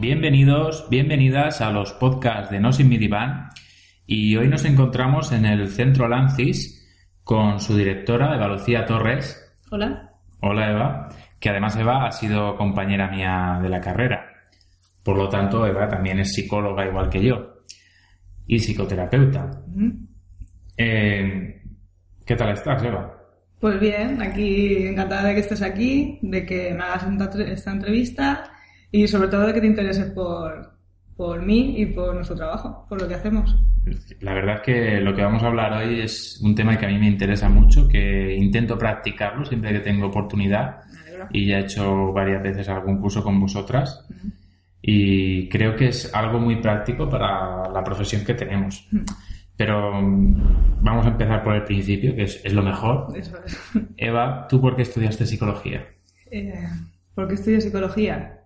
Bienvenidos, bienvenidas a los podcasts de No Sin Minivan y hoy nos encontramos en el Centro Lancis con su directora Eva Lucía Torres. Hola. Hola Eva, que además Eva ha sido compañera mía de la carrera. Por lo tanto, Eva también es psicóloga igual que yo y psicoterapeuta. Eh, ¿Qué tal estás, Eva? Pues bien, aquí encantada de que estés aquí, de que me hagas esta entrevista y sobre todo de que te intereses por, por mí y por nuestro trabajo, por lo que hacemos. La verdad es que lo que vamos a hablar hoy es un tema que a mí me interesa mucho, que intento practicarlo siempre que tengo oportunidad y ya he hecho varias veces algún curso con vosotras y creo que es algo muy práctico para la profesión que tenemos. Pero mm, vamos a empezar por el principio, que es, lo mejor. Eva, ¿tú por qué estudiaste psicología? Eh, ¿Por qué estudié psicología?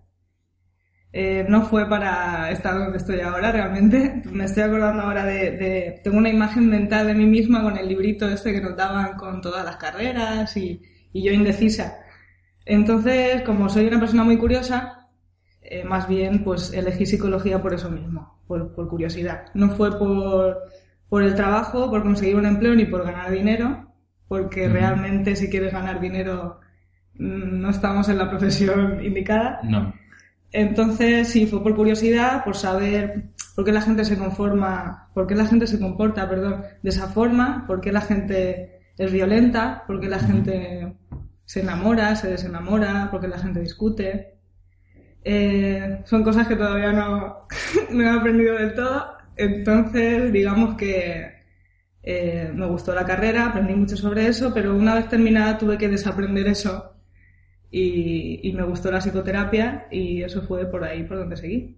Eh, no fue para estar donde estoy ahora realmente. Me estoy acordando ahora de, Tengo una imagen mental de mí misma con el librito este que nos daban con todas las carreras y, yo indecisa. Entonces, como soy una persona muy curiosa, eh, más bien pues elegí psicología por eso mismo, por, curiosidad. No fue por, por, el trabajo, por conseguir un empleo ni por ganar dinero, porque realmente si quieres ganar dinero mm, no estamos en la profesión indicada. No. Entonces, sí, fue por curiosidad, por saber por qué la gente se conforma, por qué la gente se comporta, perdón, de esa forma, por qué la gente es violenta, por qué la gente se enamora, se desenamora, por qué la gente discute. Eh, son cosas que todavía no, no, he aprendido del todo. Entonces, digamos que eh, me gustó la carrera, aprendí mucho sobre eso, pero una vez terminada tuve que desaprender eso y, me gustó la psicoterapia y eso fue por ahí por donde seguí.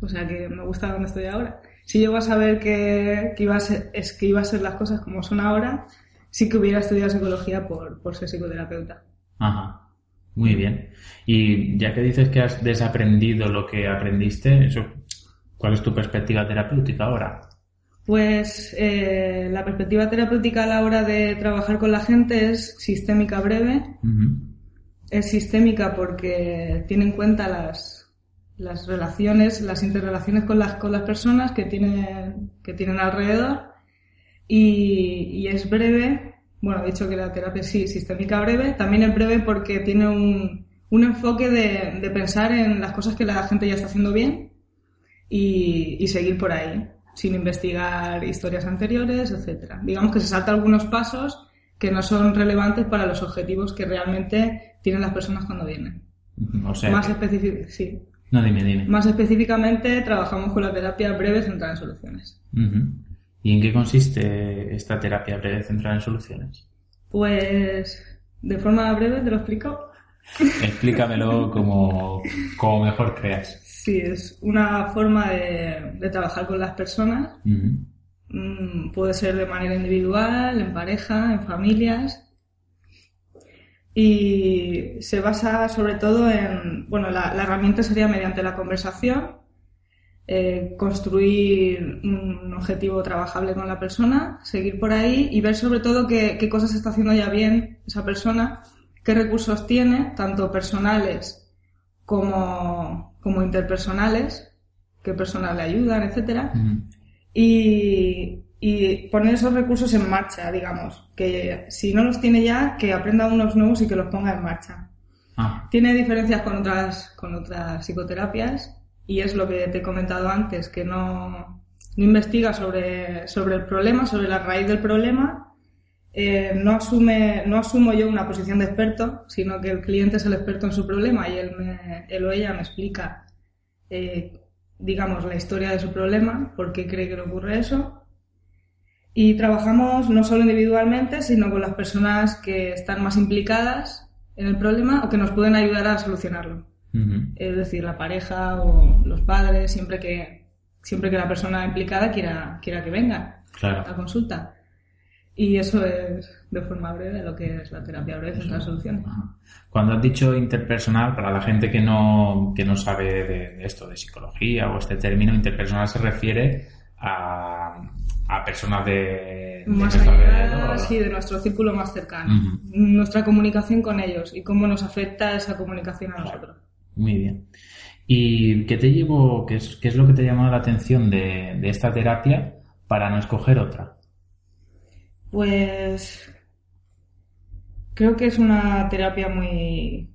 O sea que me gusta donde estoy ahora. Si llego a saber que, que, iba a ser, es que iba a ser las cosas como son ahora, sí que hubiera estudiado psicología por, por ser psicoterapeuta. Ajá. Muy bien. Y ya que dices que has desaprendido lo que aprendiste, eso, ¿cuál es tu perspectiva terapéutica ahora? Pues eh, la perspectiva terapéutica a la hora de trabajar con la gente es sistémica breve es sistémica porque tiene en cuenta las, las relaciones, las interrelaciones con las, con las personas que tienen, que tienen alrededor. Y, es breve, bueno, he dicho que la terapia sí, sistémica breve, también es breve porque tiene un, un enfoque de, de, pensar en las cosas que la gente ya está haciendo bien y, y seguir por ahí, sin investigar historias anteriores, etcétera. Digamos que se salta algunos pasos que no son relevantes para los objetivos que realmente tienen las personas cuando vienen. más sí. No, dime, dime. Más específicamente, trabajamos con la terapia breve centrada en soluciones. ¿Y en qué consiste esta terapia breve centrada en soluciones? Pues, de forma breve te lo explico. Explícamelo como, como mejor creas. Sí, es una forma de, trabajar con las personas. Mm, puede ser de manera individual, en pareja, en familias. Y se basa sobre todo en, bueno, la, herramienta sería mediante la conversación, eh, construir un objetivo trabajable con la persona, seguir por ahí y ver sobre todo qué, cosas está haciendo ya bien esa persona, qué recursos tiene, tanto personales como, como interpersonales, qué personas le ayudan, etcétera y, poner esos recursos en marcha, digamos. Que si no los tiene ya, que aprenda unos nuevos y que los ponga en marcha. Ah. Tiene diferencias con otras, con otras psicoterapias y es lo que te he comentado antes, que no, no investiga sobre, sobre el problema, sobre la raíz del problema. Eh, no, asume, no asumo yo una posición de experto, sino que el cliente es el experto en su problema y él, me, él o ella me explica eh, digamos, la historia de su problema, por qué cree que le ocurre eso. Y trabajamos no solo individualmente, sino con las personas que están más implicadas en el problema o que nos pueden ayudar a solucionarlo. Es decir, la pareja o los padres, siempre que, siempre que la persona implicada quiera, quiera que venga a la consulta. Y eso es de forma breve lo que es la terapia breve en las soluciones. Cuando has dicho interpersonal, para la gente que no, que no sabe de, esto, de psicología o este término, interpersonal se refiere a, a personas de, más allá, sí, de nuestro círculo más cercano. Nuestra comunicación con ellos y cómo nos afecta esa comunicación a nosotros. Muy bien. ¿Y qué te llevó, qué es, qué es lo que te llamó la atención de, de esta terapia para no escoger otra? Pues creo que es una terapia muy,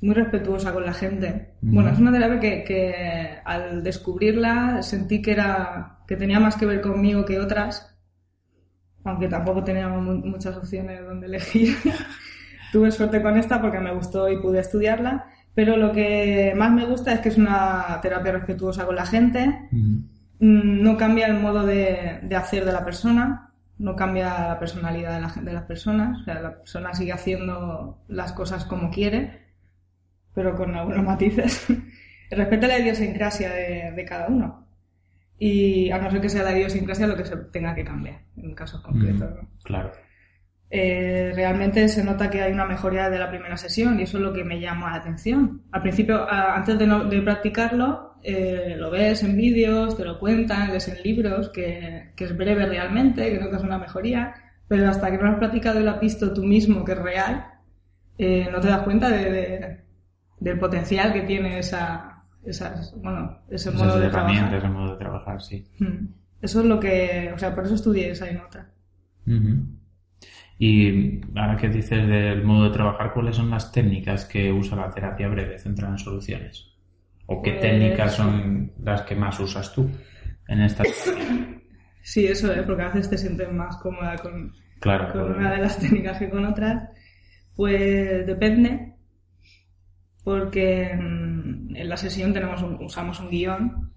muy respetuosa con la gente. Bueno, es una terapia que, que, al descubrirla sentí que era que tenía más que ver conmigo que otras, aunque tampoco teníamos muchas opciones donde elegir. Tuve suerte con esta porque me gustó y pude estudiarla, pero lo que más me gusta es que es una terapia respetuosa con la gente, mm, no cambia el modo de, de hacer de la persona, no cambia la personalidad de, la, de las personas, o sea, la persona sigue haciendo las cosas como quiere, pero con algunos matices. Respeta la idiosincrasia de, de, cada uno. Y a no ser que sea la idiosincrasia lo que se tenga que cambiar, en casos concretos. ¿no? Claro. Eh, realmente se nota que hay una mejoría de la primera sesión y eso es lo que me llama la atención. Al principio, antes de, no, de practicarlo, eh, lo ves en vídeos, te lo cuentan, lees en libros, que, que, es breve realmente, que notas una mejoría, pero hasta que no lo has practicado y lo has visto tú mismo, que es real, eh, no te das cuenta de, de, del potencial que tiene esa, esa bueno, ese Esas modo de trabajar. ese modo de trabajar, sí. Mm. Eso es lo que, o sea, por eso estudié esa y nota. Y ahora que dices del modo de trabajar, ¿cuáles son las técnicas que usa la terapia breve centrada en soluciones? ¿O qué Pues- técnicas son las que más usas tú en esta terapia? Sí, eso es, porque a veces te sientes más cómoda con, Claro, con una de las técnicas que con otras. Pues depende, porque mm, en la sesión tenemos un- usamos un guion.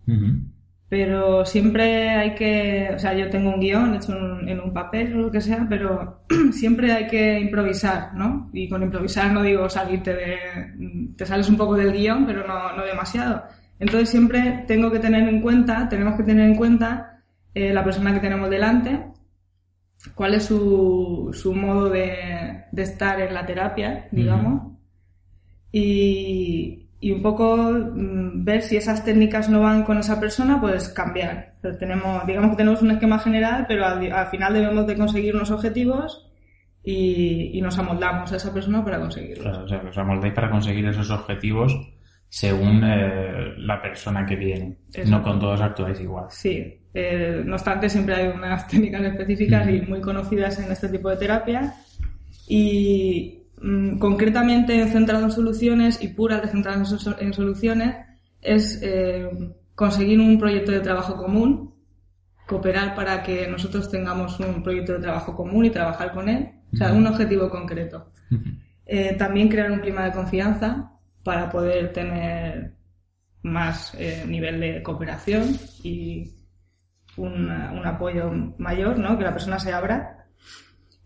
Pero siempre hay que, o sea, yo tengo un guion hecho en, en un papel o lo que sea, pero siempre hay que improvisar, ¿no? Y con improvisar no digo salirte de, te sales un poco del guion, pero no, no demasiado. Entonces siempre tengo que tener en cuenta, tenemos que tener en cuenta eh, la persona que tenemos delante, cuál es su, su modo de, de estar en la terapia, digamos, y, y un poco mm, ver si esas técnicas no van con esa persona, pues cambiar. Pero tenemos, digamos que tenemos un esquema general, pero al, al final debemos de conseguir unos objetivos y, y nos amoldamos a esa persona para conseguirlos. Claro, o sea, que os amoldáis para conseguir esos objetivos según eh, la persona que viene. Exacto. No con todos actuáis igual. Sí, eh, no obstante, siempre hay unas técnicas específicas Ujú. y muy conocidas en este tipo de terapia. Y mm, concretamente centrado en soluciones y puras centrado en, so- en soluciones es eh, conseguir un proyecto de trabajo común, cooperar para que nosotros tengamos un proyecto de trabajo común y trabajar con él, o sea, un objetivo concreto. Eh, también crear un clima de confianza para poder tener más eh, nivel de cooperación y un, un apoyo mayor, ¿no? Que la persona se abra.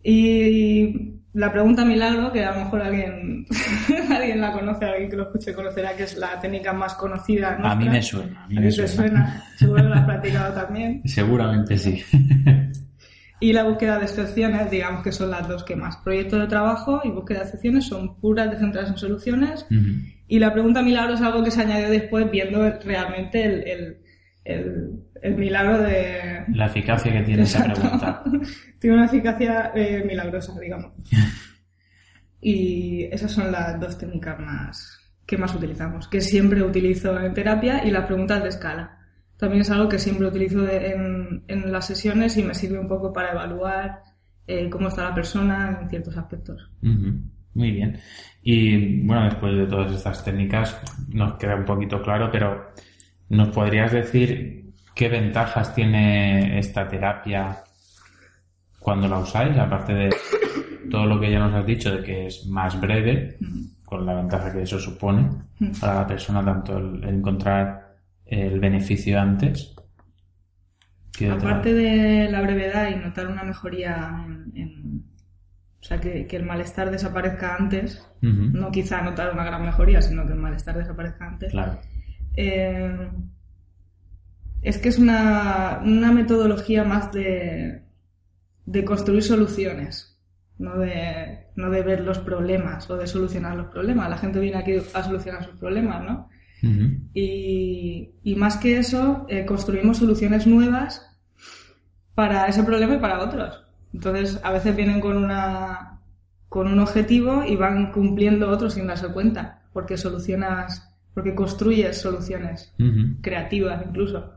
Y la pregunta milagro, que a lo mejor alguien, alguien la conoce, alguien que lo escuche conocerá, que es la técnica más conocida. A mí nuestra. me suena. A mí A me ti te suena. suena, seguro que lo has practicado también. Seguramente sí. Y la búsqueda de excepciones, digamos que son las dos que más. Proyecto de trabajo y búsqueda de excepciones son puras de centradas en soluciones. Y la pregunta milagro es algo que se añadió después viendo realmente el, el, el, el milagro de... La eficacia que tiene esa pregunta. Tiene una eficacia eh, milagrosa, digamos. Y esas son las dos técnicas más que más utilizamos, que siempre utilizo en terapia y las preguntas de escala. También es algo que siempre utilizo de- en, en las sesiones y me sirve un poco para evaluar eh, cómo está la persona en ciertos aspectos. Muy bien. Y bueno, después de todas estas técnicas nos queda un poquito claro, pero ¿nos podrías decir qué ventajas tiene esta terapia cuando la usáis? Aparte de todo lo que ya nos has dicho de que es más breve, con la ventaja que eso supone para la persona, tanto el, encontrar el beneficio antes. Aparte de la brevedad y notar una mejoría en, en- o sea, que, que el malestar desaparezca antes, no quizá notar una gran mejoría, sino que el malestar desaparezca antes. Claro. Eh, es que es una, una metodología más de, de construir soluciones, no de, no de ver los problemas o de solucionar los problemas. La gente viene aquí a solucionar sus problemas, ¿no? Y, y más que eso, eh, construimos soluciones nuevas para ese problema y para otros. Entonces, a veces vienen con una con un objetivo y van cumpliendo otros sin darse cuenta, porque solucionas porque construyes soluciones creativas incluso.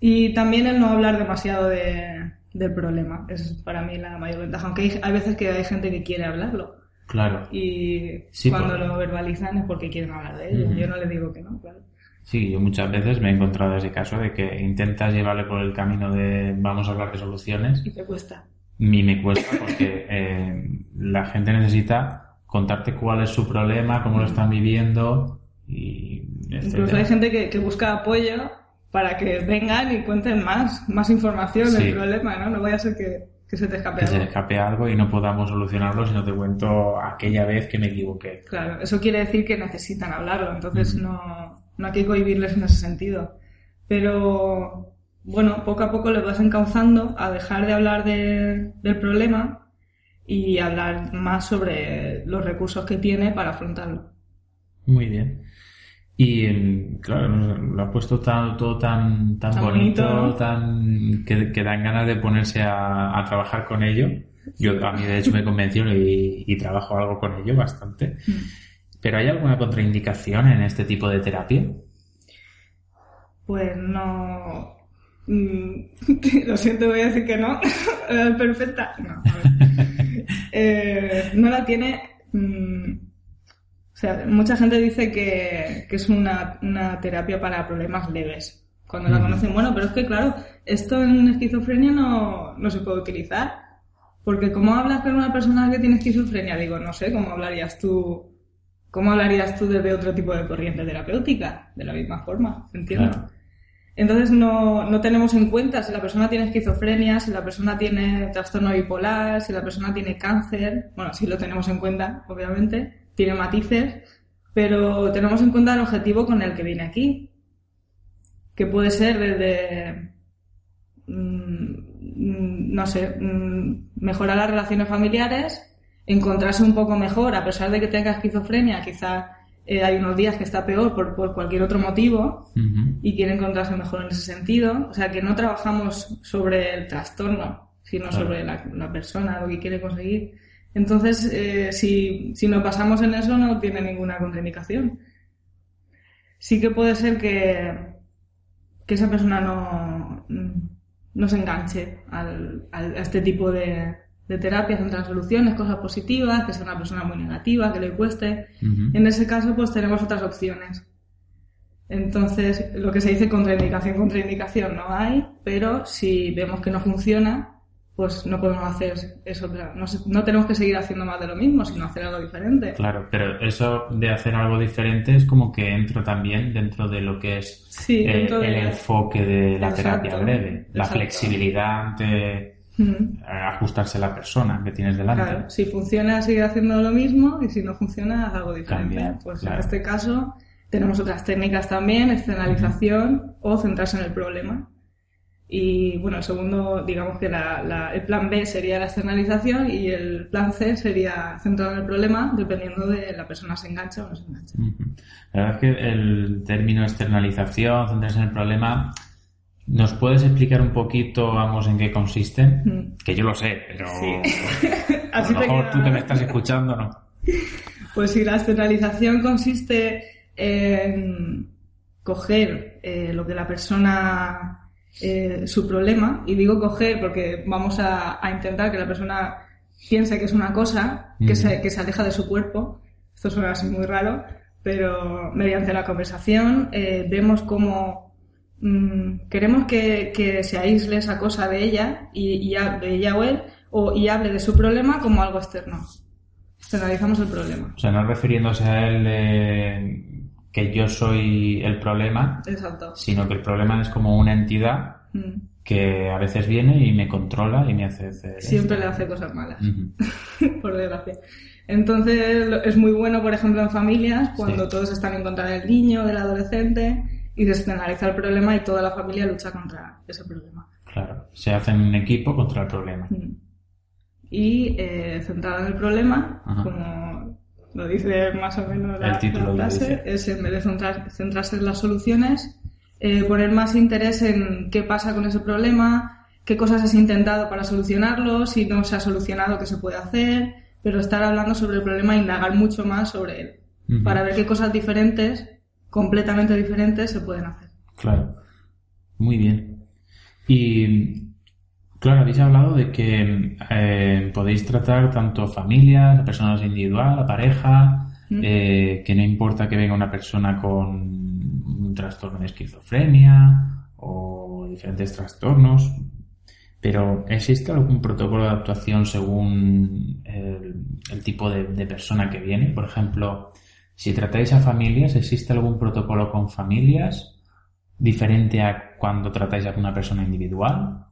Y también el no hablar demasiado de, del problema, es para mí la mayor ventaja, aunque hay, veces que hay gente que quiere hablarlo. Claro. Y cuando lo verbalizan es porque quieren hablar de ello. Yo no les digo que no, claro. Sí, yo muchas veces me he encontrado ese caso de que intentas llevarle por el camino de vamos a hablar de soluciones. Y te cuesta. Y me cuesta porque eh, la gente necesita contarte cuál es su problema, cómo lo están viviendo y Incluso hay gente que, que, busca apoyo para que vengan y cuenten más, más información del problema, ¿no? No vaya a ser que, que se te escape que algo. se escape algo y no podamos solucionarlo si no te cuento aquella vez que me equivoqué. Claro, eso quiere decir que necesitan hablarlo, entonces no, no hay que cohibirles en ese sentido. Pero bueno, poco a poco les vas encauzando a dejar de hablar de, del problema y hablar más sobre los recursos que tiene para afrontarlo. Muy bien. Y claro, lo ha puesto todo tan, tan, bonito, tan que, dan ganas de ponerse a, trabajar con ello. Yo a mí de hecho me convenció y, y trabajo algo con ello bastante. Mm. ¿Pero hay alguna contraindicación en este tipo de terapia? Pues no. Mm, lo siento, voy a decir que no. Perfecta. No, eh, no la tiene. O sea, mucha gente dice que, es una, terapia para problemas leves. Cuando la conocen, bueno, pero es que claro, esto en esquizofrenia no, no se puede utilizar. Porque ¿cómo hablas con una persona que tiene esquizofrenia? Digo, no sé, ¿cómo hablarías tú ¿Cómo hablarías tú de otro tipo de corriente terapéutica? De la misma forma, ¿entiendes? Entonces no, no, tenemos en cuenta si la persona tiene esquizofrenia, si la persona tiene trastorno bipolar, si la persona tiene cáncer. Bueno, sí lo tenemos en cuenta, obviamente, tiene matices, pero tenemos en cuenta el objetivo con el que viene aquí, que puede ser desde, mm, no sé, mm, mejorar las relaciones familiares, encontrarse un poco mejor, a pesar de que tenga esquizofrenia, quizá eh, hay unos días que está peor por, por cualquier otro motivo y quiere encontrarse mejor en ese sentido. O sea, que no trabajamos sobre el trastorno, sino sobre la, la, persona, lo que quiere conseguir. Entonces, eh, si, si nos basamos en eso, no tiene ninguna contraindicación. Sí que puede ser que, que esa persona no, no se enganche al, a este tipo de, de terapias en soluciones, cosas positivas, que sea una persona muy negativa, que le cueste. En ese caso, pues tenemos otras opciones. Entonces, lo que se dice contraindicación, contraindicación no hay, pero si vemos que no funciona, pues no podemos hacer eso. No, no, tenemos que seguir haciendo más de lo mismo, sino hacer algo diferente. Claro, pero eso de hacer algo diferente es como que entra también dentro de lo que es eh, el enfoque de la terapia breve, la flexibilidad ante ajustarse a la persona que tienes delante. Claro, si funciona, sigue haciendo lo mismo y si no funciona, haz algo diferente. pues en este caso tenemos otras técnicas también, externalización o centrarse en el problema. Y bueno, el segundo, digamos que la, el plan B sería la externalización y el plan C sería centrado en el problema, dependiendo de la persona se engancha o no se engancha. La verdad es que el término externalización, centrarse en el problema, ¿Nos puedes explicar un poquito, vamos, en qué consisten? Mm. Que yo lo sé, pero a lo mejor tú que me estás escuchando, ¿no? Pues sí, la externalización consiste en coger eh, lo que la persona, eh, su problema, y digo coger porque vamos a, intentar que la persona piense que es una cosa, que, se, que se aleja de su cuerpo. Esto suena así muy raro, pero mediante la conversación eh, vemos cómo Mm, queremos que, se aísle esa cosa de ella y, de ella o él o, y hable de su problema como algo externo. Externalizamos el problema. O sea, no refiriéndose a él que yo soy el problema, sino que el problema es como una entidad mm. que a veces viene y me controla y me hace Siempre le hace cosas malas, por desgracia. Entonces es muy bueno, por ejemplo, en familias, cuando todos están en contra del niño, del adolescente, y descentraliza el problema y toda la familia lucha contra ese problema. Claro, se hace en un equipo contra el problema. Mm. Y eh, centrado en el problema, como lo dice más o menos la, clase, es en vez de centrarse en las soluciones, eh, poner más interés en qué pasa con ese problema, qué cosas has intentado para solucionarlo, si no se ha solucionado, qué se puede hacer, pero estar hablando sobre el problema e indagar mucho más sobre él, para ver qué cosas diferentes completamente diferentes se pueden hacer. Claro, muy bien. Y claro, habéis hablado de que eh, podéis tratar tanto familias, personas individual, a pareja, eh, que no importa que venga una persona con un trastorno de esquizofrenia o diferentes trastornos, pero ¿existe algún protocolo de actuación según el, tipo de, persona que viene? Por ejemplo, si tratáis a familias, ¿existe algún protocolo con familias diferente a cuando tratáis a una persona individual?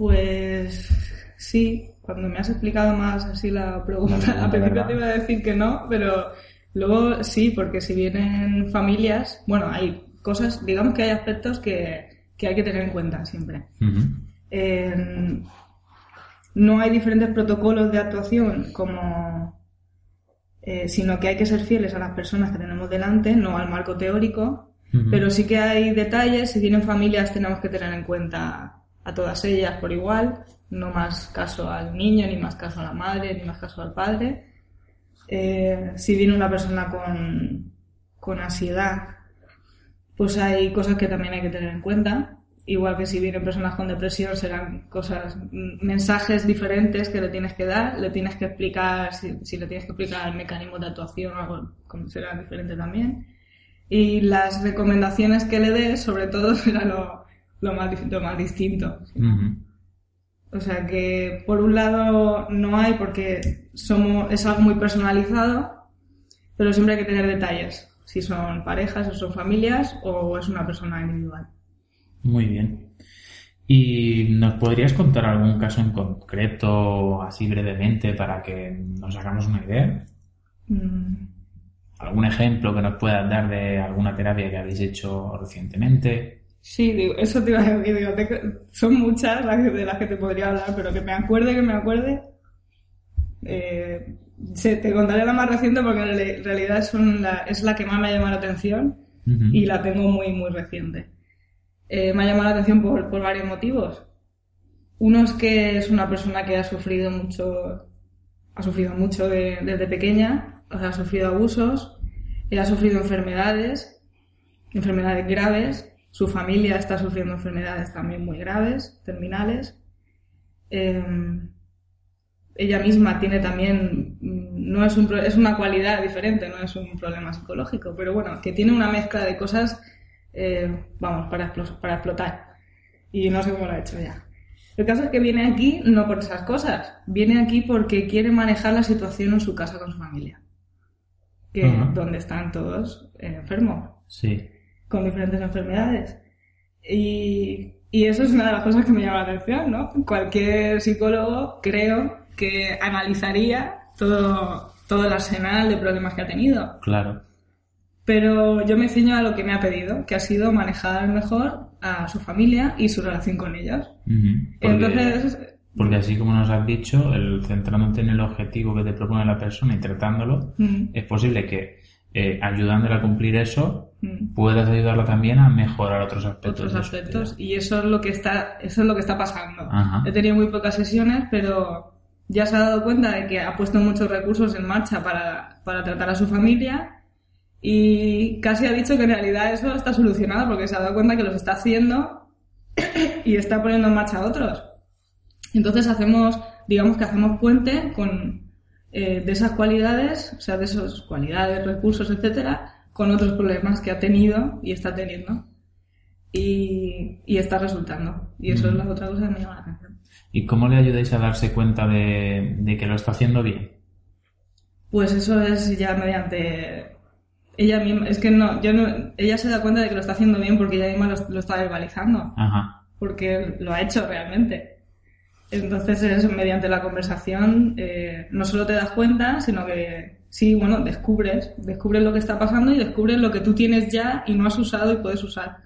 Pues sí, cuando me has explicado más así la pregunta, a principio te iba a decir que no, pero luego sí, porque si vienen familias, bueno, hay cosas, digamos que hay aspectos que, hay que tener en cuenta siempre. No hay diferentes protocolos de actuación como eh, sino que hay que ser fieles a las personas que tenemos delante, no al marco teórico, pero sí que hay detalles, si tienen familias tenemos que tener en cuenta a todas ellas por igual, no más caso al niño, ni más caso a la madre, ni más caso al padre. Eh, si viene una persona con, con ansiedad, pues hay cosas que también hay que tener en cuenta igual que si vienen personas con depresión, serán cosas, mensajes diferentes que le tienes que dar, le tienes que explicar, si, le tienes que explicar el mecanismo de actuación, algo será diferente también. Y las recomendaciones que le des, sobre todo, será lo, lo, más, lo más distinto. O sea que, por un lado, no hay porque somos, es algo muy personalizado, pero siempre hay que tener detalles, si son parejas o son familias o es una persona individual. Muy bien. ¿Y nos podrías contar algún caso en concreto, así brevemente, para que nos hagamos una idea? Mm. ¿Algún ejemplo que nos puedas dar de alguna terapia que habéis hecho recientemente? Sí, digo, eso te iba a decir. son muchas las de las que te podría hablar, pero que me acuerde, que me acuerde. Eh, te contaré la más reciente porque en realidad es la que más me ha llamado la atención y la tengo muy, muy reciente. Eh, me ha llamado la atención por, varios motivos. Uno es que es una persona que ha sufrido mucho, ha sufrido mucho desde pequeña, o sea, ha sufrido abusos, ha sufrido enfermedades, enfermedades graves, su familia está sufriendo enfermedades también muy graves, terminales. Em, ella misma tiene también, no es, un, es una cualidad diferente, no es un problema psicológico, pero bueno, que tiene una mezcla de cosas eh, vamos, para, para explotar. Y no sé cómo lo ha hecho ya. El caso es que viene aquí no por esas cosas, viene aquí porque quiere manejar la situación en su casa con su familia. Que, donde están todos enfermos. Sí. Con diferentes enfermedades. Y, y eso es una de las cosas que me llama la atención, ¿no? Cualquier psicólogo creo que analizaría todo, todo el arsenal de problemas que ha tenido. Claro pero yo me ciño a lo que me ha pedido, que ha sido manejar mejor a su familia y su relación con ellos. porque, Entonces... Porque así como nos has dicho, el centrándote en el objetivo que te propone la persona y tratándolo, es posible que eh, ayudándole a cumplir eso, puedas ayudarla también a mejorar otros aspectos. Otros aspectos. Y eso es lo que está, eso es lo que está pasando. He tenido muy pocas sesiones, pero ya se ha dado cuenta de que ha puesto muchos recursos en marcha para, para tratar a su familia y casi ha dicho que en realidad eso está solucionado porque se ha dado cuenta que los está haciendo y está poniendo en marcha a otros. Entonces hacemos, digamos que hacemos puente con eh, de esas cualidades, o sea, de esas cualidades, recursos, etcétera, con otros problemas que ha tenido y está teniendo. Y, y está resultando. Y eso es la otra cosa que me llama la atención. ¿Y cómo le ayudáis a darse cuenta de, de que lo está haciendo bien? Pues eso es ya mediante ella misma, es que no, yo no, ella se da cuenta de que lo está haciendo bien porque ella misma lo, está verbalizando. Ajá. Porque lo ha hecho realmente. Entonces, es, mediante la conversación, eh, no solo te das cuenta, sino que sí, bueno, descubres, descubres lo que está pasando y descubres lo que tú tienes ya y no has usado y puedes usar.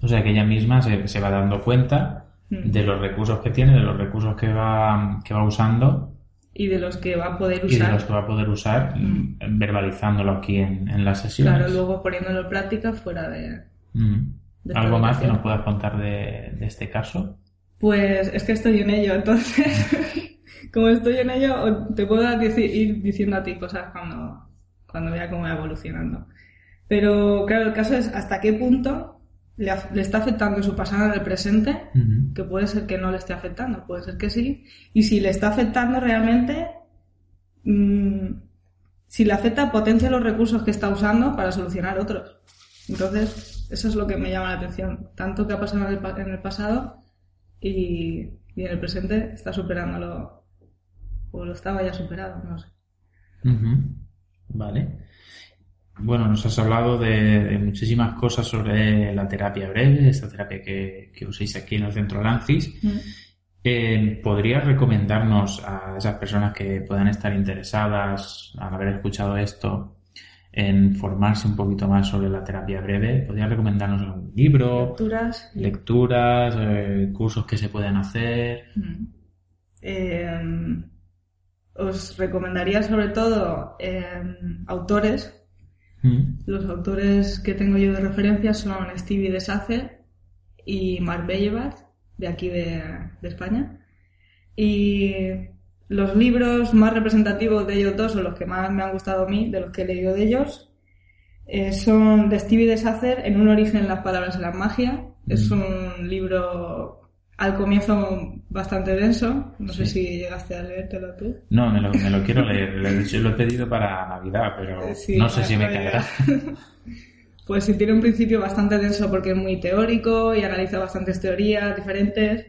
O sea que ella misma se, se va dando cuenta mm. de los recursos que tiene, de los recursos que va, que va usando y de los que va a poder usar. Y de los que va a poder usar, mm. verbalizándolo aquí en, en las sesiones. Claro, luego poniéndolo en práctica fuera de... Mm. ¿Algo más que nos puedas contar de, de, este caso? Pues es que estoy en ello, entonces, como estoy en ello, te puedo decir, ir diciendo a ti cosas cuando, cuando vea cómo va evolucionando. Pero claro, el caso es hasta qué punto le, está afectando su pasado en el presente, que puede ser que no le esté afectando, puede ser que sí, y si le está afectando realmente, mm, si le afecta, potencia los recursos que está usando para solucionar otros. Entonces, eso es lo que me llama la atención, tanto que ha pasado en el, pasado y, en el presente está superándolo, o lo estaba ya superado, no sé. Vale. Bueno, nos has hablado de, muchísimas cosas sobre la terapia breve, esta terapia que, que uséis aquí en el centro Lancis. Eh, ¿Podrías recomendarnos a esas personas que puedan estar interesadas al haber escuchado esto en formarse un poquito más sobre la terapia breve? ¿Podrías recomendarnos algún libro? Lecturas. Lecturas, eh, cursos que se pueden hacer. Eh, os recomendaría sobre todo autores Mm. Los autores que tengo yo de referencia son Stevie Desace y Mark Bellevat, de aquí de, España. Y los libros más representativos de ellos dos, o los que más me han gustado a mí, de los que he leído de ellos, eh, son de Stevie Desacer, En un origen las palabras de la magia. Es mm. un libro al comienzo bastante denso. No sé si llegaste a leértelo tú. No, me lo, me lo quiero leer. Yo lo he pedido para Navidad, pero no sé si me caerá. pues sí, tiene un principio bastante denso porque es muy teórico y analiza bastantes teorías diferentes,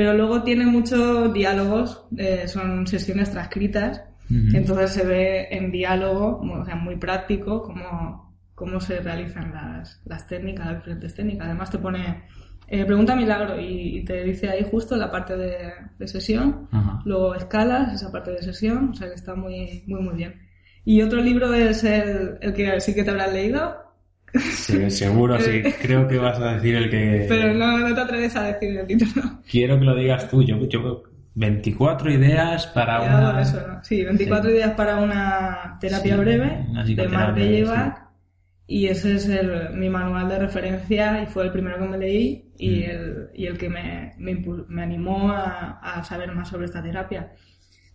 pero luego tiene muchos diálogos, eh, son sesiones transcritas, entonces se ve en diálogo, o sea, muy práctico, cómo, cómo se realizan las, las técnicas, las diferentes técnicas. Además te pone eh, pregunta milagro y, te dice ahí justo la parte de, sesión, luego escalas esa parte de sesión, o sea que está muy, muy, muy bien. Y otro libro es el, el que sí que te habrás leído. Sí, seguro, sí. Creo que vas a decir el que... Pero no, no te atreves a decir el título. Quiero que lo digas tú. Yo, yo 24 ideas para una... Eso, ¿no? Sí, 24 ideas para una terapia breve de Mark y ese es el, mi manual de referencia y fue el primero que me leí y, mm. el, y el que me, me, me animó a, a, saber más sobre esta terapia.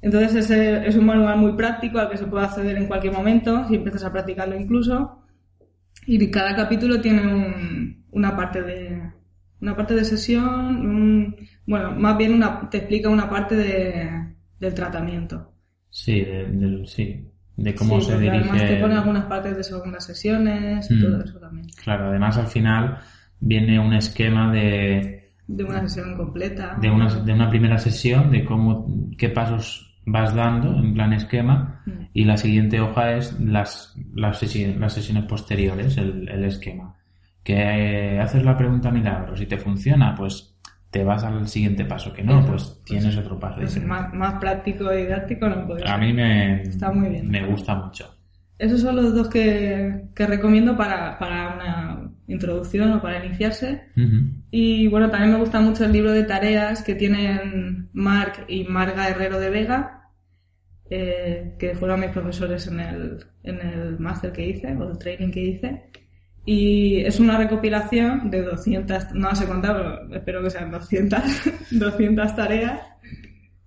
Entonces ese es un manual muy práctico al que se puede acceder en cualquier momento si empiezas a practicarlo incluso. Y cada capítulo tiene un, una parte de una parte de sesión, bueno, más bien una, te explica una parte de, del tratamiento. Sí, del, sí, de cómo se dirige. Además te pone algunas partes de segundas sesiones y mm. todo eso también. Claro, además al final viene un esquema de. De una sesión completa. De una, de una primera sesión, de cómo, qué pasos vas dando en plan esquema, mm. y la siguiente hoja es las, las, sesiones, las sesiones posteriores, el, el esquema. Que haces la pregunta milagro, si te funciona, pues te vas al siguiente paso, que no, pues, tienes otro paso. más, más, práctico y didáctico no puede A mí me, Está muy bien. me gusta mucho. Esos son los dos que, que recomiendo para, para, una introducción o para iniciarse. Y bueno, también me gusta mucho el libro de tareas que tienen Marc y Marga Herrero de Vega, eh, que fueron mis profesores en el, en el máster que hice o el training que hice. Y es una recopilación de 200, no sé contar, pero espero que sean 200, 200 tareas.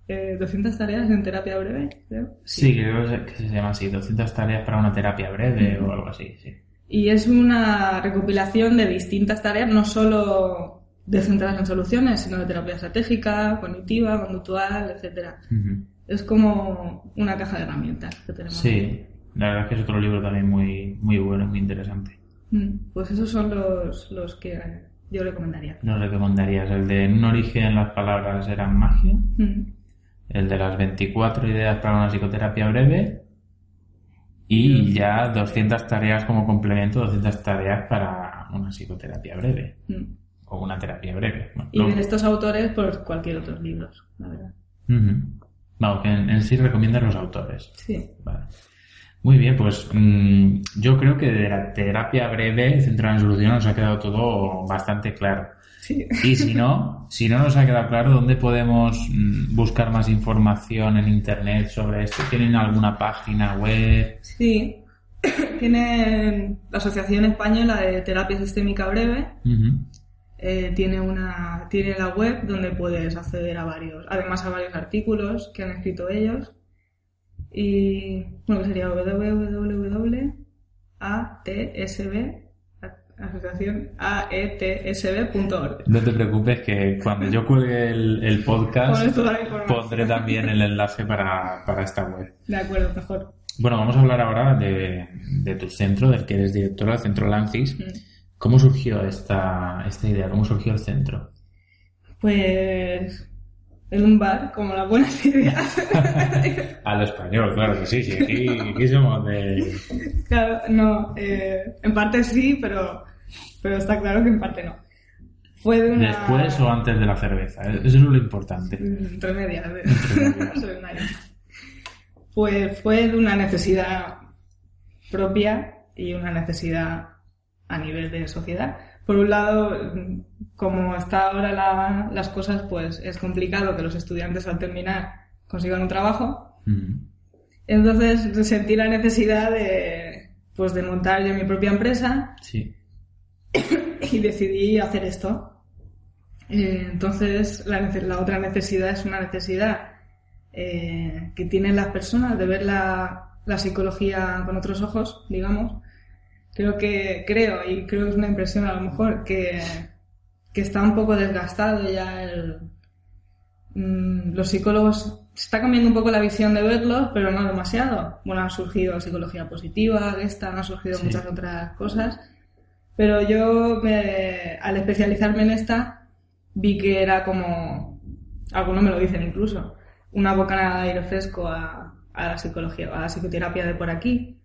Eh, 200 tareas en terapia breve, creo. Sí, creo que se llama así, 200 tareas para una terapia breve o algo así, sí. Y es una recopilación de distintas tareas, no solo de centradas en soluciones, sino de terapia estratégica, cognitiva, conductual, etcétera. Es como una caja de herramientas que tenemos. Sí, la verdad es que es otro libro también muy, muy bueno, muy interesante. Mm, pues esos son los, los que yo recomendaría. ¿Nos recomendarías? El de un origen las palabras eran magia. El de las 24 ideas para una psicoterapia breve. Y ya 200 tareas como complemento, 200 tareas para una psicoterapia breve. Mm. O una terapia breve. y de estos autores, pues cualquier otro libro, la verdad. Vamos, que en, en, sí recomiendan los autores. Sí. Vale. Muy bien, pues mm, yo creo que de la terapia breve centrada en solución nos ha quedado todo bastante claro. Sí. Y si no, si no nos ha quedado claro, ¿dónde podemos mm, buscar más información en Internet sobre esto? ¿Tienen alguna página web? Sí, tiene la Asociación Española de Terapia Sistémica Breve. Eh, tiene una tiene la web donde puedes acceder a varios además a varios artículos que han escrito ellos Y bueno, sería www.atsb asociación aetsb.org. No te preocupes que cuando yo cuelgue el, el podcast pondré también el enlace para, para, esta web. De acuerdo, mejor. Bueno, vamos a hablar ahora de, de tu centro, del que eres directora del Centro Lancis. Mm. ¿Cómo surgió esta, esta idea? ¿Cómo surgió el centro? Pues en un bar, como las buenas ideas. A lo español, claro que sí, sí, aquí, somos de... Claro, no, eh, en parte sí, pero, pero está claro que en parte no. Fue de una... ¿Después o antes de la cerveza? Eso es lo importante. Entre medias. pues fue de una necesidad propia y una necesidad a nivel de sociedad por un lado, como está ahora las cosas, pues es complicado que los estudiantes al terminar consigan un trabajo. Mm. Entonces sentí la necesidad de, pues, de montar yo mi propia empresa y decidí hacer esto. Eh, entonces la, la, otra necesidad es una necesidad eh, que tienen las personas de ver la, la psicología con otros ojos, digamos, creo que, creo, y creo que es una impresión a lo mejor, que, que está un poco desgastado ya el, mm, los psicólogos, se está cambiando un poco la visión de verlos, pero no demasiado. Bueno, ha surgido psicología positiva, esta, han surgido muchas otras cosas, pero yo al especializarme en esta vi que era como, algunos me lo dicen incluso, una bocanada de aire fresco a, a la psicología, a la psicoterapia de por aquí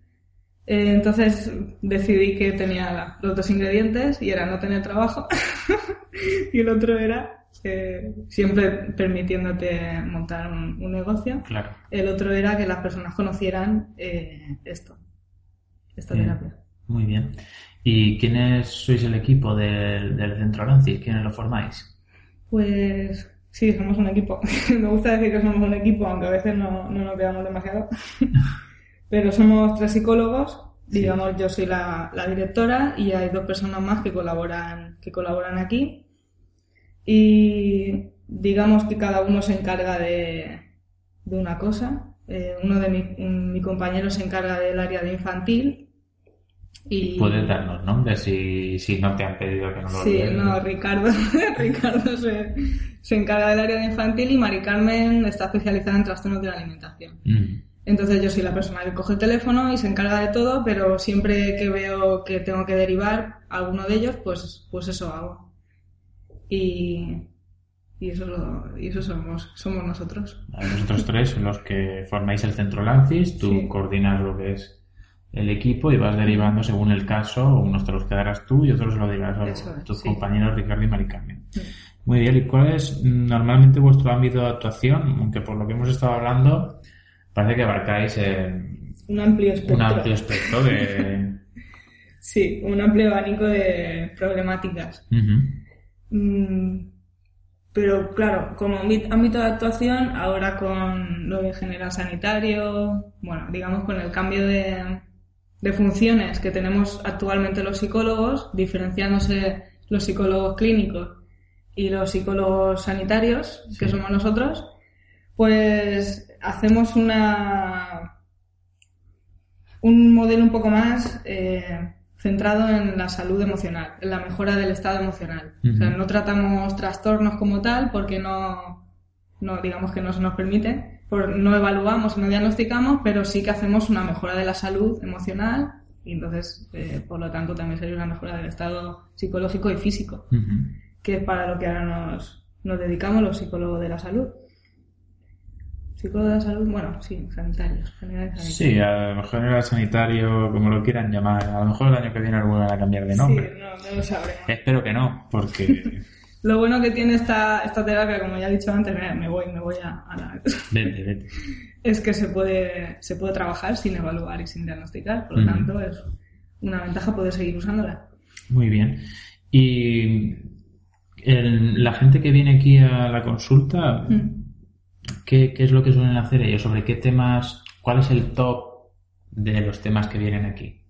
eh, entonces decidí que tenía los dos ingredientes y era no tener trabajo y el otro era eh, siempre permitiéndote montar un, negocio. Claro. El otro era que las personas conocieran eh, esto, esta terapia. Muy bien. ¿Y quiénes sois el equipo del, del Centro Lancis? ¿Quiénes lo formáis? Pues sí, somos un equipo. Me gusta decir que somos un equipo, aunque a veces no, no nos veamos demasiado. Pero somos tres psicólogos, digamos, yo soy la, directora y hay dos personas más que colaboran, que colaboran aquí. Y digamos que cada uno se encarga de, una cosa. Eh, uno de mis compañeros se encarga del área de infantil. Y... ¿Puedes darnos nombres si, si no te han pedido que no lo Sí, no, Ricardo, Ricardo se, se, encarga del área de infantil y Mari Carmen está especializada en trastornos de la alimentación. Mm. Entonces yo soy la persona que coge el teléfono y se encarga de todo, pero siempre que veo que tengo que derivar a alguno de ellos, pues, pues eso hago. Y, y eso, lo, y eso somos, somos nosotros. Nosotros tres los que formáis el centro Lancis, tú coordinas lo que es el equipo y vas derivando según el caso, unos te los quedarás tú y otros lo dirás a tus compañeros Ricardo y Maricarmen. Muy bien, ¿y cuál es normalmente vuestro ámbito de actuación? Aunque por lo que hemos estado hablando, parece que abarcáis un amplio espectro, un amplio espectro de... sí, un amplio abanico de problemáticas. Mm, pero claro, como ámbito de actuación, ahora con lo de general sanitario, bueno, digamos con el cambio de, de funciones que tenemos actualmente los psicólogos, diferenciándose los psicólogos clínicos y los psicólogos sanitarios, que somos nosotros, pues hacemos una un modelo un poco más eh, centrado en la salud emocional, en la mejora del estado emocional. O sea, no tratamos trastornos como tal porque no, no digamos que no se nos permite, no evaluamos, no diagnosticamos, pero sí que hacemos una mejora de la salud emocional y entonces, eh, por lo tanto, también sería una mejora del estado psicológico y físico, que es para lo que ahora nos, nos dedicamos los psicólogos de la salud psicólogo de la salud, bueno, sí, sanitarios, general Sí, a lo mejor general sanitario, como lo quieran llamar, a lo mejor el año que viene lo van a cambiar de nombre. Sí, no, no lo sabremos. Espero que no, porque... lo bueno que tiene esta, esta terapia, como ya he dicho antes, me, voy, me voy a, la... vete, vete. Es que se puede, se puede trabajar sin evaluar y sin diagnosticar, por lo tanto es una ventaja poder seguir usándola. Muy bien. Y la gente que viene aquí a la consulta... ¿Qué, es lo que suelen hacer ellos? ¿Sobre qué temas? ¿Cuál es el top de los temas que vienen aquí?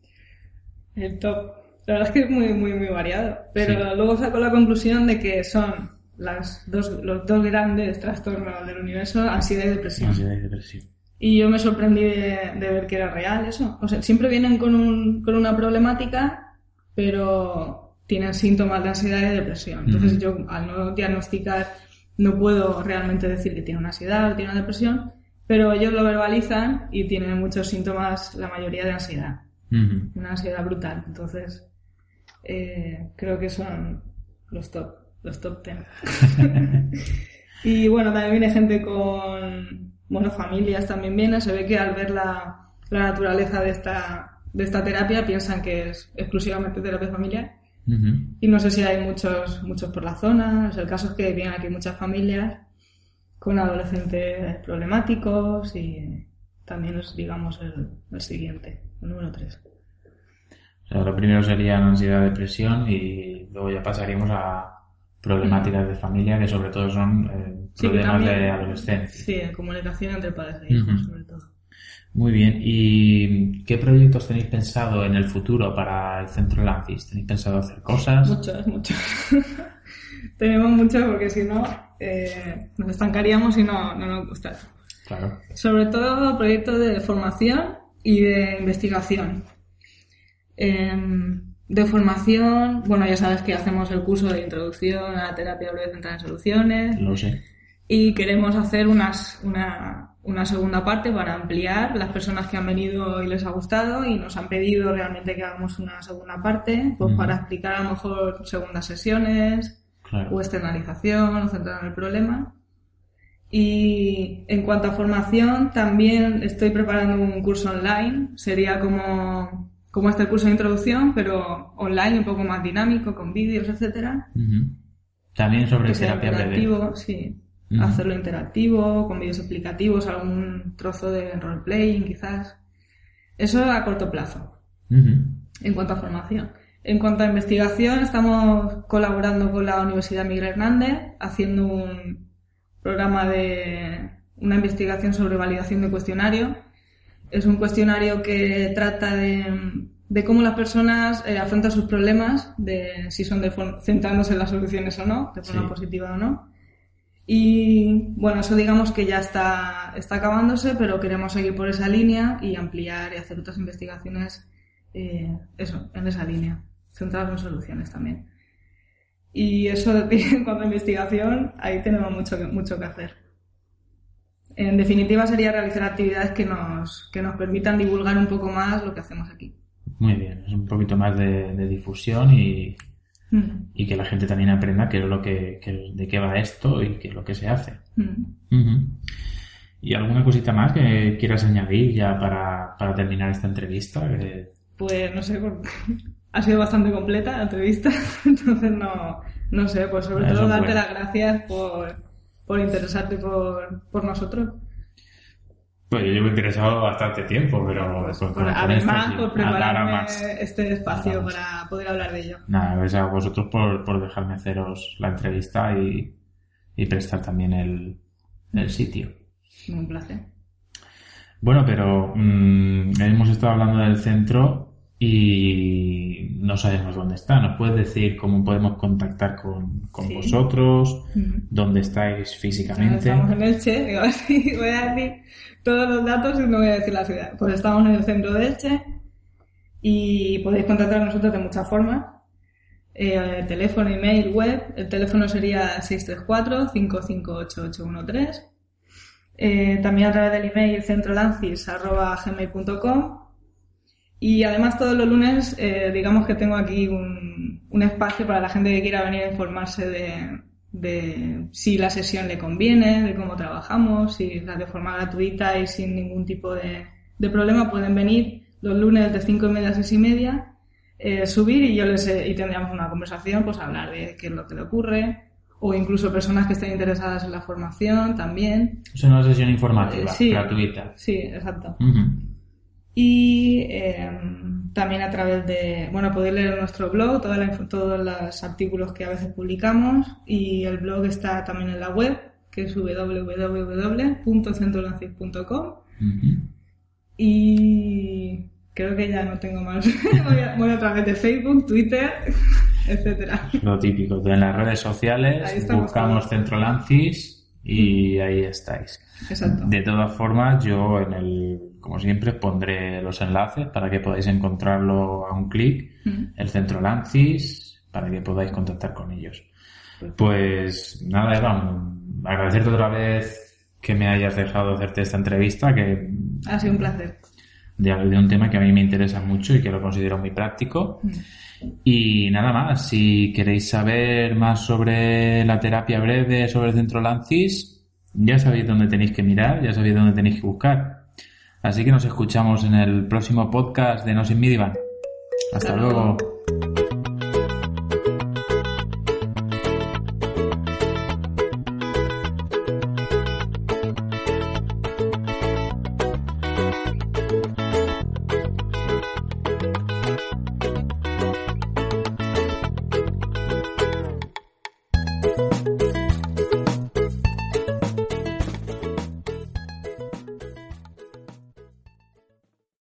El top. La verdad es que es muy, muy, muy variado. Pero luego saco la conclusión de que son las dos, los dos grandes trastornos del universo, ansiedad y depresión. Ansiedad y depresión. Y yo me sorprendí de, ver que era real eso. O sea, siempre vienen con, un, con una problemática, pero tienen síntomas de ansiedad y depresión. Entonces yo, al no diagnosticar, no puedo realmente decir que tiene una ansiedad o tiene una depresión, pero ellos lo verbalizan y tienen muchos síntomas, la mayoría de ansiedad. Una ansiedad brutal. Entonces, eh, creo que son los top, los top ten. y bueno, también viene gente con, bueno, familias también vienen. Se ve que al ver la, la naturaleza de esta, de esta terapia piensan que es exclusivamente terapia familiar. Y no sé si hay muchos, muchos por la zona. el caso es que vienen aquí muchas familias con adolescentes problemáticos y también es, digamos, el, el siguiente, el número 3 lo primero sería ansiedad, depresión y luego ya pasaríamos a problemáticas de familia que sobre todo son eh, problemas de adolescencia. Sí, comunicación entre padres e hijos sobre todo. Muy bien. ¿Y qué proyectos tenéis pensado en el futuro para el Centro Lancis? ¿Tenéis pensado hacer cosas? Muchos, muchos. Tenemos muchos porque si no eh, nos estancaríamos y no, no nos gusta. Claro. Sobre todo proyectos de formación y de investigación. Em, de formación, bueno, ya sabes que hacemos el curso de introducción a la terapia breve centrada en soluciones. Lo sé. Y queremos hacer unas, una, una segunda parte para ampliar las personas que han venido y les ha gustado y nos han pedido realmente que hagamos una segunda parte, pues para explicar a lo mejor segundas sesiones o externalización o centrar en el problema. Y en cuanto a formación, también estoy preparando un curso online. Sería como como este curso de introducción, pero online, un poco más dinámico, con vídeos, etcétera. También sobre que terapia sí. Hacerlo interactivo, con vídeos explicativos, algún trozo de roleplaying, quizás. Eso a corto plazo. En cuanto a formación. En cuanto a investigación, estamos colaborando con la Universidad Miguel Hernández, haciendo un programa de una investigación sobre validación de cuestionario es un cuestionario que trata de, cómo las personas eh, afrontan sus problemas, de si son de, centrándose en las soluciones o no, de forma positiva o no. Y bueno, eso digamos que ya está, está acabándose, pero queremos seguir por esa línea y ampliar y hacer otras investigaciones, eh, eso, en esa línea, centradas en soluciones también. Y eso en cuanto a investigación, ahí tenemos mucho, mucho que hacer. En definitiva, sería realizar actividades que nos, que nos permitan divulgar un poco más lo que hacemos aquí. Muy bien, es un poquito más de, difusión y, mm. y, que la gente también aprenda qué es lo que, de qué va esto y qué es lo que se hace. Mm. ¿Y alguna cosita más que quieras añadir ya para, para terminar esta entrevista? Pues no sé, ha sido bastante completa la entrevista, entonces no, no sé, pues sobre todo darte las gracias por por interesarte por, por nosotros. Pues yo llevo interesado bastante tiempo, pero... Pues, por, además, por prepararme este espacio para poder hablar de ello. Nada, gracias a vosotros por, por dejarme haceros la entrevista y, y prestar también el, el sitio. Un placer. Bueno, pero mm, hemos estado hablando del centro y no sabemos dónde está. ¿Nos puedes decir cómo podemos contactar con, con vosotros? ¿Dónde estáis físicamente? Estamos en Elche, voy a decir todos los datos y no voy a decir la ciudad. Pues estamos en el centro de Elche y podéis contactar con nosotros de muchas formas. Eh, teléfono, email, web. El teléfono sería 634-558813. Eh, también a través del email centrolancis.gmail.com y además todos los lunes, eh, digamos que tengo aquí un, un, espacio para la gente que quiera venir a informarse de, de, si la sesión le conviene, de cómo trabajamos, si la de forma gratuita y sin ningún tipo de, de problema pueden venir los lunes de cinco y media a seis y media, eh, subir y yo les y tendríamos una conversación, pues hablar de qué es lo que le ocurre, o incluso personas que estén interesadas en la formación también. Es una sesión informativa, eh, gratuita. Sí, exacto y em, también a través de, bueno, podéis leer nuestro blog, toda la, todos los artículos que a veces publicamos y el blog está también en la web, que es www.centrolancis.com y creo que ya no tengo más, voy, a, través de Facebook, Twitter, etcétera. Lo típico, en las redes sociales buscamos Centrolancis y ahí estáis. Exacto. De todas formas, yo en el, como siempre, pondré los enlaces para que podáis encontrarlo a un clic, Mm. el centro Lancis, para que podáis contactar con ellos. Pues nada, Eva, agradecerte otra vez que me hayas dejado hacerte esta entrevista, que Ha sido un placer. De, de un tema que a mí me interesa mucho y que lo considero muy práctico. Mm. Y nada más, si queréis saber más sobre la terapia breve, sobre el centro Lancis, ya sabéis dónde tenéis que mirar, ya sabéis dónde tenéis que buscar. Así que nos escuchamos en el próximo podcast de No Sin Midivan. Hasta luego.